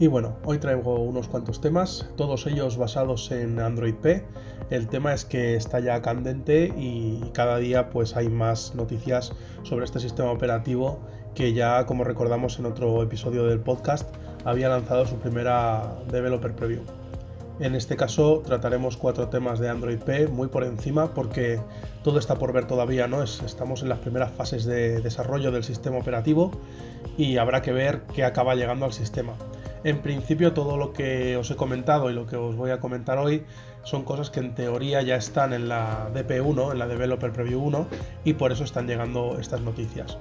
Y bueno, hoy traigo unos cuantos temas, todos ellos basados en Android P. El tema es que está ya candente y cada día pues hay más noticias sobre este sistema operativo que ya como recordamos en otro episodio del podcast había lanzado su primera developer preview. En este caso trataremos cuatro temas de Android P muy por encima porque todo está por ver todavía, ¿no? estamos en las primeras fases de desarrollo del sistema operativo y habrá que ver qué acaba llegando al sistema. En principio todo lo que os he comentado y lo que os voy a comentar hoy son cosas que en teoría ya están en la DP1, en la Developer Preview 1, y por eso están llegando estas noticias.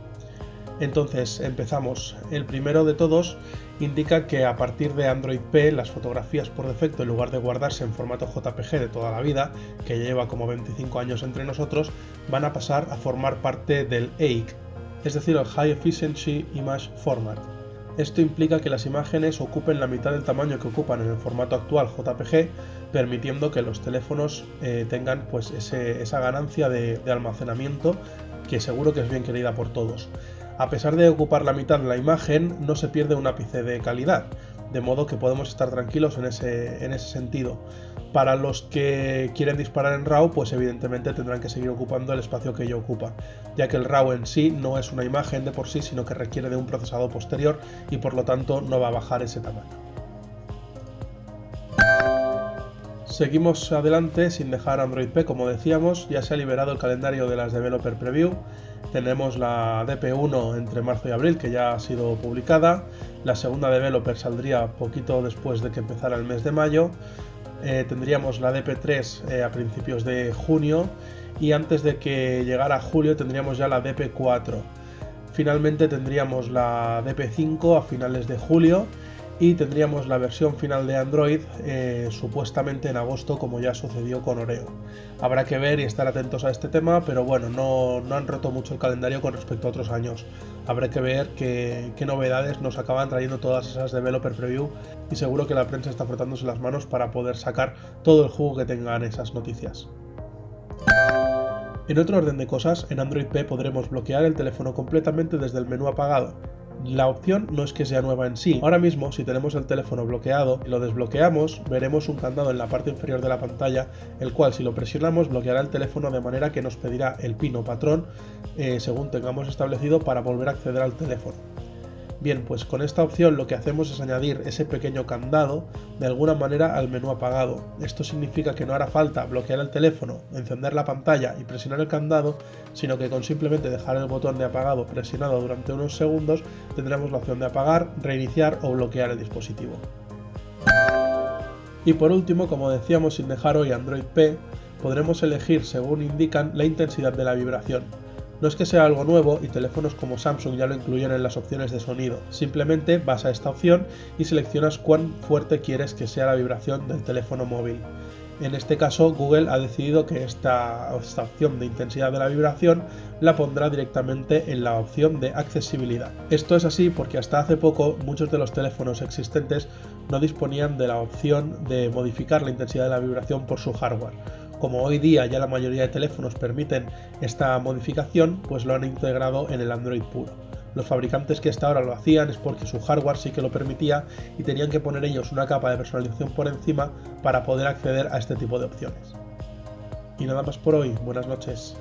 Entonces empezamos. El primero de todos indica que a partir de Android P las fotografías por defecto en lugar de guardarse en formato JPG de toda la vida, que lleva como 25 años entre nosotros, van a pasar a formar parte del AIC, es decir, el High Efficiency Image Format. Esto implica que las imágenes ocupen la mitad del tamaño que ocupan en el formato actual JPG, permitiendo que los teléfonos eh, tengan pues, esa ganancia de, almacenamiento que seguro que es bien querida por todos. A pesar de ocupar la mitad de la imagen, no se pierde un ápice de calidad, de modo que podemos estar tranquilos en ese, en ese sentido. Para los que quieren disparar en RAW, pues evidentemente tendrán que seguir ocupando el espacio que ello ocupa, ya que el RAW en sí no es una imagen de por sí, sino que requiere de un procesado posterior y por lo tanto no va a bajar ese tamaño. Seguimos adelante sin dejar Android P, como decíamos, ya se ha liberado el calendario de las Developer Preview. Tenemos la DP1 entre marzo y abril, que ya ha sido publicada. La segunda Developer saldría poquito después de que empezara el mes de mayo. Eh, tendríamos la DP3 eh, a principios de junio y antes de que llegara julio tendríamos ya la DP4. Finalmente tendríamos la DP5 a finales de julio y tendríamos la versión final de Android eh, supuestamente en agosto como ya sucedió con Oreo. Habrá que ver y estar atentos a este tema, pero bueno, no, han roto mucho el calendario con respecto a otros años. Habrá que ver qué novedades nos acaban trayendo todas esas developer preview y seguro que la prensa está frotándose las manos para poder sacar todo el jugo que tengan esas noticias. En otro orden de cosas, en Android P podremos bloquear el teléfono completamente desde el menú apagado, la opción no es que sea nueva en sí. Ahora mismo, si tenemos el teléfono bloqueado y lo desbloqueamos, veremos un candado en la parte inferior de la pantalla, el cual si lo presionamos bloqueará el teléfono de manera que nos pedirá el pin o patrón eh, según tengamos establecido para volver a acceder al teléfono. Bien, pues con esta opción lo que hacemos es añadir ese pequeño candado de alguna manera al menú apagado. Esto significa que no hará falta bloquear el teléfono, encender la pantalla y presionar el candado, sino que con simplemente dejar el botón de apagado presionado durante unos segundos tendremos la opción de apagar, reiniciar o bloquear el dispositivo. Y por último, como decíamos sin dejar hoy Android P, podremos elegir según indican la intensidad de la vibración. No es que sea algo nuevo y teléfonos como Samsung ya lo incluyen en las opciones de sonido, simplemente vas a esta opción y seleccionas cuán fuerte quieres que sea la vibración del teléfono móvil. En este caso, Google ha decidido que esta, esta, opción de intensidad de la vibración la pondrá directamente en la opción de accesibilidad. Esto es así porque hasta hace poco muchos de los teléfonos existentes no disponían de la opción de modificar la intensidad de la vibración por su hardware como hoy día ya la mayoría de teléfonos permiten esta modificación, pues lo han integrado en el Android puro. Los fabricantes que hasta ahora lo hacían es porque su hardware sí que lo permitía y tenían que poner ellos una capa de personalización por encima para poder acceder a este tipo de opciones. Y nada más por hoy, buenas noches.